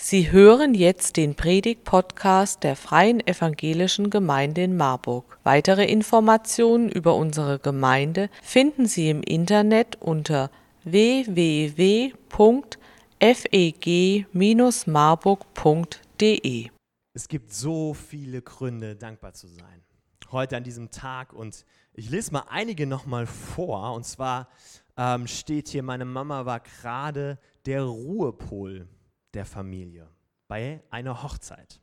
Sie hören jetzt den Predig-Podcast der Freien Evangelischen Gemeinde in Marburg. Weitere Informationen über unsere Gemeinde finden Sie im Internet unter www.feg-marburg.de. Es gibt so viele Gründe, dankbar zu sein. Heute an diesem Tag und ich lese mal einige nochmal vor. Und zwar ähm, steht hier, meine Mama war gerade der Ruhepol der Familie bei einer Hochzeit.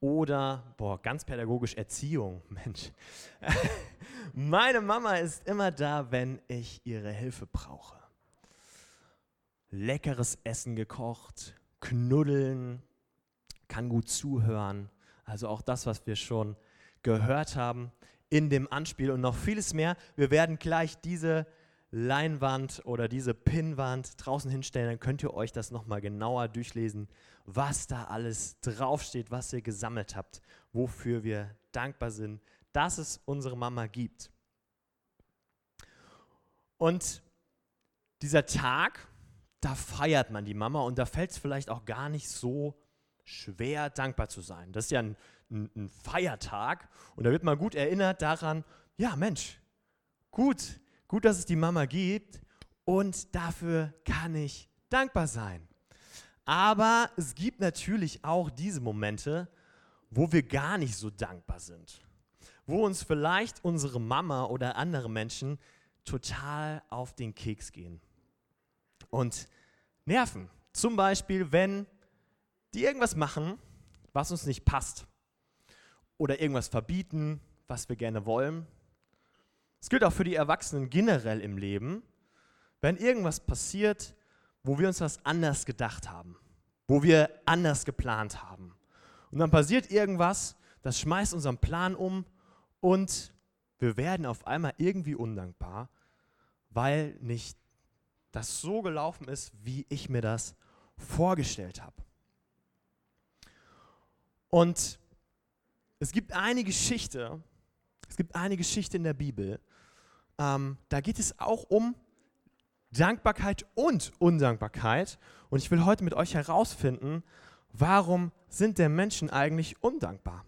Oder, boah, ganz pädagogisch Erziehung, Mensch. Meine Mama ist immer da, wenn ich ihre Hilfe brauche. Leckeres Essen gekocht, knuddeln, kann gut zuhören. Also auch das, was wir schon gehört haben in dem Anspiel und noch vieles mehr. Wir werden gleich diese Leinwand oder diese Pinnwand draußen hinstellen, dann könnt ihr euch das nochmal genauer durchlesen, was da alles draufsteht, was ihr gesammelt habt, wofür wir dankbar sind, dass es unsere Mama gibt. Und dieser Tag, da feiert man die Mama und da fällt es vielleicht auch gar nicht so schwer, dankbar zu sein. Das ist ja ein, ein, ein Feiertag und da wird man gut erinnert daran, ja Mensch, gut, Gut, dass es die Mama gibt und dafür kann ich dankbar sein. Aber es gibt natürlich auch diese Momente, wo wir gar nicht so dankbar sind. Wo uns vielleicht unsere Mama oder andere Menschen total auf den Keks gehen. Und nerven. Zum Beispiel, wenn die irgendwas machen, was uns nicht passt. Oder irgendwas verbieten, was wir gerne wollen. Es gilt auch für die Erwachsenen generell im Leben. Wenn irgendwas passiert, wo wir uns was anders gedacht haben, wo wir anders geplant haben. Und dann passiert irgendwas, das schmeißt unseren Plan um und wir werden auf einmal irgendwie undankbar, weil nicht das so gelaufen ist, wie ich mir das vorgestellt habe. Und es gibt eine Geschichte, es gibt eine Geschichte in der Bibel, ähm, da geht es auch um Dankbarkeit und Undankbarkeit. Und ich will heute mit euch herausfinden, warum sind denn Menschen eigentlich undankbar?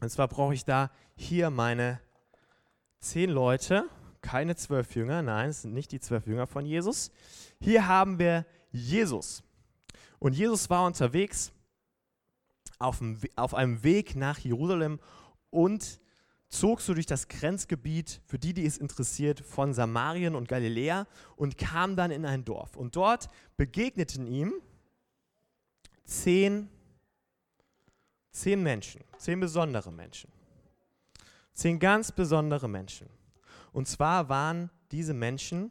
Und zwar brauche ich da hier meine zehn Leute, keine zwölf Jünger, nein, es sind nicht die zwölf Jünger von Jesus. Hier haben wir Jesus. Und Jesus war unterwegs auf, auf einem Weg nach Jerusalem und zog so durch das Grenzgebiet, für die, die es interessiert, von Samarien und Galiläa und kam dann in ein Dorf. Und dort begegneten ihm zehn, zehn Menschen, zehn besondere Menschen. Zehn ganz besondere Menschen. Und zwar waren diese Menschen,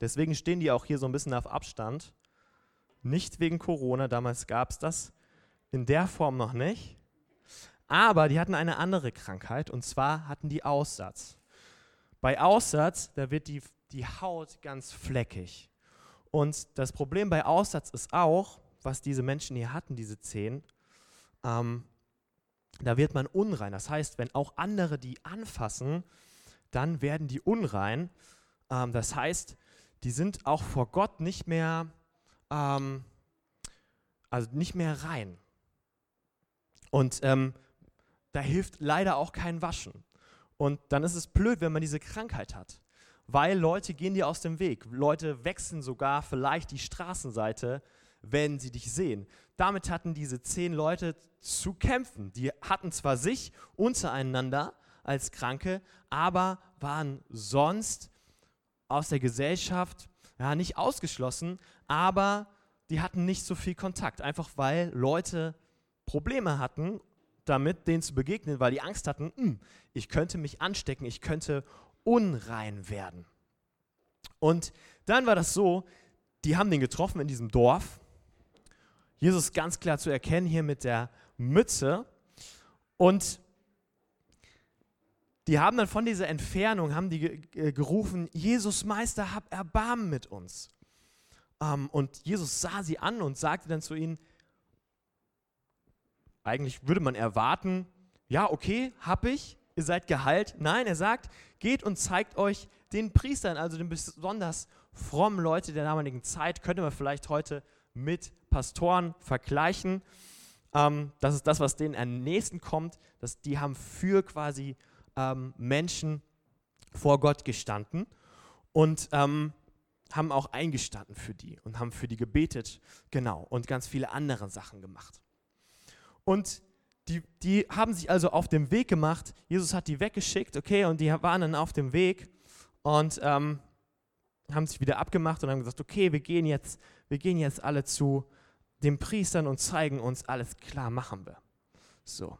deswegen stehen die auch hier so ein bisschen auf Abstand, nicht wegen Corona, damals gab es das in der Form noch nicht, aber die hatten eine andere Krankheit und zwar hatten die Aussatz. Bei Aussatz, da wird die, die Haut ganz fleckig. Und das Problem bei Aussatz ist auch, was diese Menschen hier hatten, diese zehn, ähm, da wird man unrein. Das heißt, wenn auch andere die anfassen, dann werden die unrein. Ähm, das heißt, die sind auch vor Gott nicht mehr, ähm, also nicht mehr rein. Und ähm, da hilft leider auch kein Waschen. Und dann ist es blöd, wenn man diese Krankheit hat. Weil Leute gehen dir aus dem Weg. Leute wechseln sogar vielleicht die Straßenseite, wenn sie dich sehen. Damit hatten diese zehn Leute zu kämpfen. Die hatten zwar sich untereinander als Kranke, aber waren sonst aus der Gesellschaft ja, nicht ausgeschlossen, aber die hatten nicht so viel Kontakt, einfach weil Leute Probleme hatten damit, denen zu begegnen, weil die Angst hatten, hm, ich könnte mich anstecken, ich könnte unrein werden. Und dann war das so, die haben den getroffen in diesem Dorf. Jesus ganz klar zu erkennen hier mit der Mütze. Und die haben dann von dieser Entfernung, haben die gerufen, Jesus Meister, hab Erbarmen mit uns. Ähm, und Jesus sah sie an und sagte dann zu ihnen, eigentlich würde man erwarten, ja, okay, hab ich, ihr seid geheilt. Nein, er sagt, geht und zeigt euch den Priestern, also den besonders frommen Leute der damaligen Zeit, könnte man vielleicht heute mit Pastoren vergleichen. Ähm, das ist das, was denen am nächsten kommt. Dass die haben für quasi ähm, Menschen vor Gott gestanden und ähm, haben auch eingestanden für die und haben für die gebetet, genau, und ganz viele andere Sachen gemacht. Und die, die haben sich also auf dem Weg gemacht. Jesus hat die weggeschickt, okay, und die waren dann auf dem Weg und ähm, haben sich wieder abgemacht und haben gesagt, okay, wir gehen jetzt, wir gehen jetzt alle zu den Priestern und zeigen uns alles klar, machen wir. So.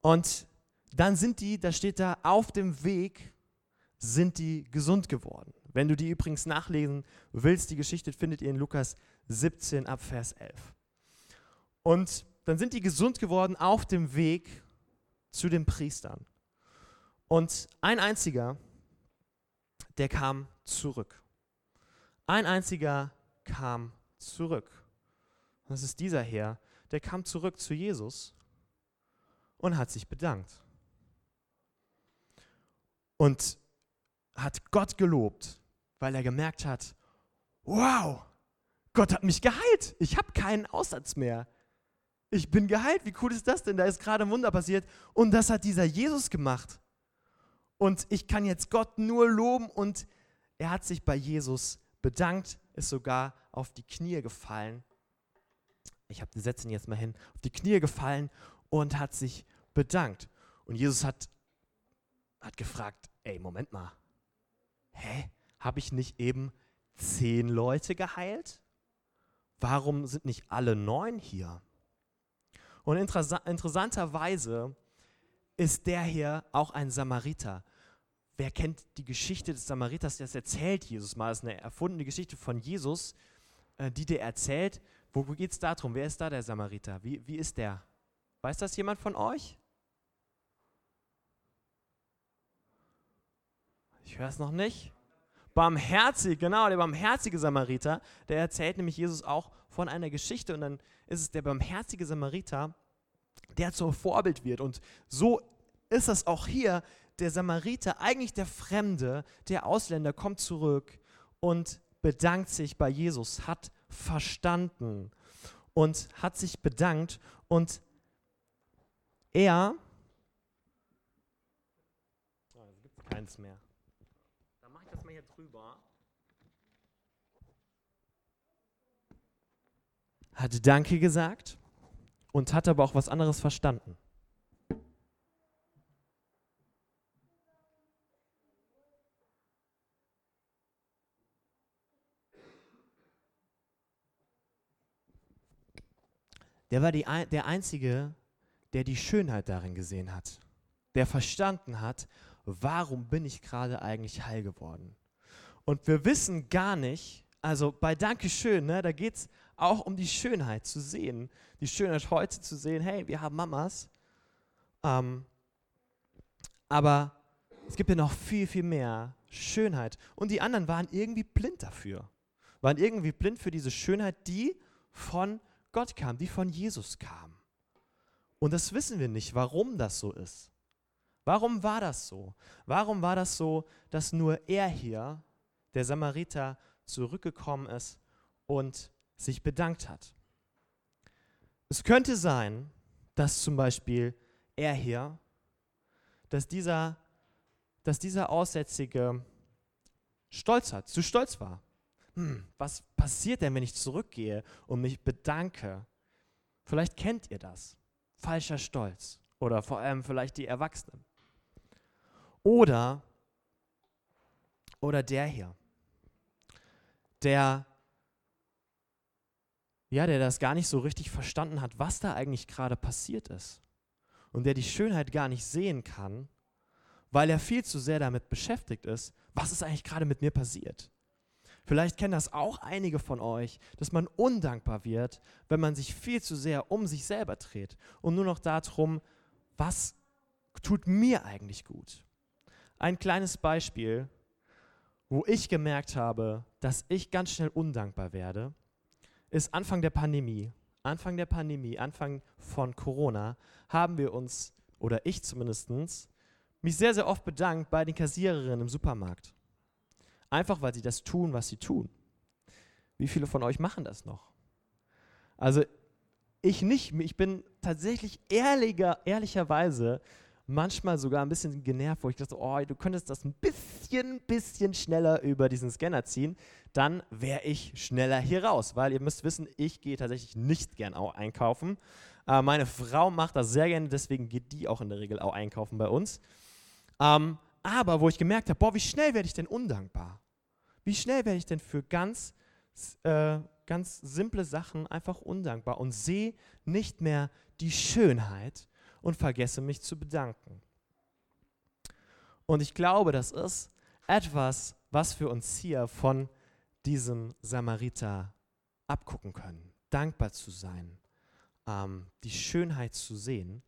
Und dann sind die, da steht da, auf dem Weg sind die gesund geworden. Wenn du die übrigens nachlesen willst, die Geschichte findet ihr in Lukas 17 ab Vers 11. Und dann sind die gesund geworden auf dem Weg zu den Priestern. Und ein einziger, der kam zurück. Ein einziger kam zurück. Das ist dieser Herr, der kam zurück zu Jesus und hat sich bedankt. Und hat Gott gelobt, weil er gemerkt hat, wow, Gott hat mich geheilt. Ich habe keinen Aussatz mehr. Ich bin geheilt. Wie cool ist das denn? Da ist gerade ein Wunder passiert. Und das hat dieser Jesus gemacht. Und ich kann jetzt Gott nur loben. Und er hat sich bei Jesus bedankt, ist sogar auf die Knie gefallen. Ich habe die Sätze jetzt mal hin. Auf die Knie gefallen und hat sich bedankt. Und Jesus hat, hat gefragt, ey, Moment mal, hä, habe ich nicht eben zehn Leute geheilt? Warum sind nicht alle neun hier? Und interessanterweise ist der hier auch ein Samariter. Wer kennt die Geschichte des Samariters? Das erzählt Jesus mal. Das ist eine erfundene Geschichte von Jesus, äh, die der erzählt. Wo, wo geht es darum? Wer ist da der Samariter? Wie, wie ist der? Weiß das jemand von euch? Ich höre es noch nicht. Barmherzig, genau, der barmherzige Samariter, der erzählt nämlich Jesus auch von einer Geschichte und dann ist es der barmherzige Samariter, der zum Vorbild wird. Und so ist es auch hier, der Samariter, eigentlich der Fremde, der Ausländer, kommt zurück und bedankt sich bei Jesus, hat verstanden und hat sich bedankt und er, oh, gibt es keins mehr hier drüber. Hat Danke gesagt und hat aber auch was anderes verstanden. Der war die, der Einzige, der die Schönheit darin gesehen hat, der verstanden hat, warum bin ich gerade eigentlich heil geworden? Und wir wissen gar nicht, also bei Dankeschön, ne, da geht es auch um die Schönheit zu sehen. Die Schönheit heute zu sehen, hey, wir haben Mamas. Ähm, aber es gibt ja noch viel, viel mehr Schönheit. Und die anderen waren irgendwie blind dafür. Waren irgendwie blind für diese Schönheit, die von Gott kam, die von Jesus kam. Und das wissen wir nicht, warum das so ist. Warum war das so? Warum war das so, dass nur er hier der Samariter zurückgekommen ist und sich bedankt hat. Es könnte sein, dass zum Beispiel er hier, dass dieser, dass dieser Aussätzige stolz hat, zu stolz war. Hm, was passiert denn, wenn ich zurückgehe und mich bedanke? Vielleicht kennt ihr das. Falscher Stolz. Oder vor allem vielleicht die Erwachsenen. Oder, oder der hier der, ja, der das gar nicht so richtig verstanden hat, was da eigentlich gerade passiert ist. Und der die Schönheit gar nicht sehen kann, weil er viel zu sehr damit beschäftigt ist, was ist eigentlich gerade mit mir passiert. Vielleicht kennen das auch einige von euch, dass man undankbar wird, wenn man sich viel zu sehr um sich selber dreht und nur noch darum, was tut mir eigentlich gut. Ein kleines Beispiel wo ich gemerkt habe, dass ich ganz schnell undankbar werde, ist Anfang der Pandemie. Anfang der Pandemie, Anfang von Corona, haben wir uns, oder ich zumindest, mich sehr, sehr oft bedankt bei den Kassiererinnen im Supermarkt. Einfach weil sie das tun, was sie tun. Wie viele von euch machen das noch? Also ich nicht, ich bin tatsächlich ehrlicher, ehrlicherweise manchmal sogar ein bisschen genervt, wo ich dachte, oh, du könntest das ein bisschen, bisschen schneller über diesen Scanner ziehen, dann wäre ich schneller hier raus, weil ihr müsst wissen, ich gehe tatsächlich nicht gern auch einkaufen. Äh, meine Frau macht das sehr gerne, deswegen geht die auch in der Regel auch einkaufen bei uns. Ähm, aber wo ich gemerkt habe, boah, wie schnell werde ich denn undankbar? Wie schnell werde ich denn für ganz, äh, ganz simple Sachen einfach undankbar und sehe nicht mehr die Schönheit und vergesse mich zu bedanken. Und ich glaube, das ist etwas, was wir uns hier von diesem Samariter abgucken können. Dankbar zu sein, ähm, die Schönheit zu sehen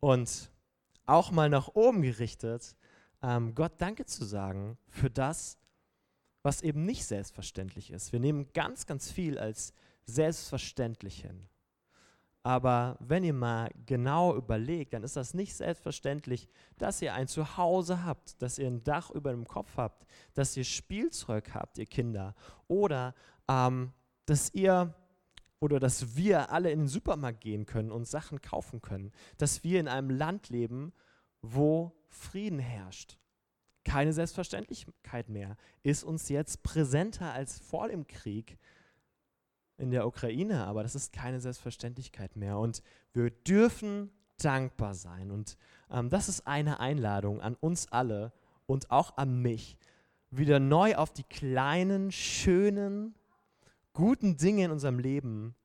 und auch mal nach oben gerichtet, ähm, Gott Danke zu sagen für das, was eben nicht selbstverständlich ist. Wir nehmen ganz, ganz viel als selbstverständlich hin. Aber wenn ihr mal genau überlegt, dann ist das nicht selbstverständlich, dass ihr ein Zuhause habt, dass ihr ein Dach über dem Kopf habt, dass ihr Spielzeug habt, ihr Kinder, oder ähm, dass ihr oder dass wir alle in den Supermarkt gehen können und Sachen kaufen können, dass wir in einem Land leben, wo Frieden herrscht. Keine Selbstverständlichkeit mehr. Ist uns jetzt präsenter als vor dem Krieg in der Ukraine, aber das ist keine Selbstverständlichkeit mehr. Und wir dürfen dankbar sein. Und ähm, das ist eine Einladung an uns alle und auch an mich, wieder neu auf die kleinen, schönen, guten Dinge in unserem Leben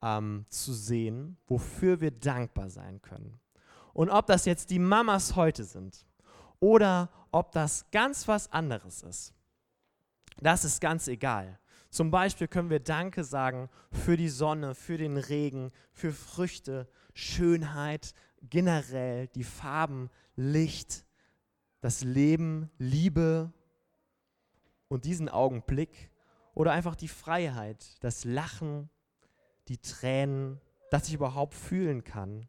ähm, zu sehen, wofür wir dankbar sein können. Und ob das jetzt die Mamas heute sind oder ob das ganz was anderes ist, das ist ganz egal. Zum Beispiel können wir Danke sagen für die Sonne, für den Regen, für Früchte, Schönheit, generell die Farben, Licht, das Leben, Liebe und diesen Augenblick oder einfach die Freiheit, das Lachen, die Tränen, dass ich überhaupt fühlen kann.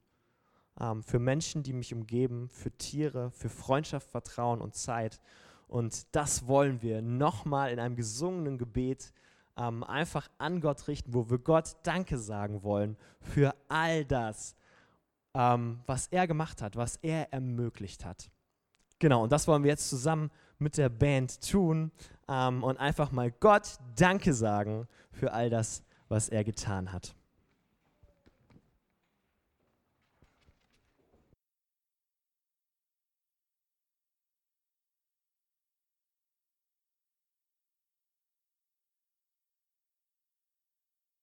Ähm, für Menschen, die mich umgeben, für Tiere, für Freundschaft, Vertrauen und Zeit. Und das wollen wir nochmal in einem gesungenen Gebet ähm, einfach an Gott richten, wo wir Gott Danke sagen wollen für all das, ähm, was er gemacht hat, was er ermöglicht hat. Genau, und das wollen wir jetzt zusammen mit der Band tun ähm, und einfach mal Gott Danke sagen für all das, was er getan hat.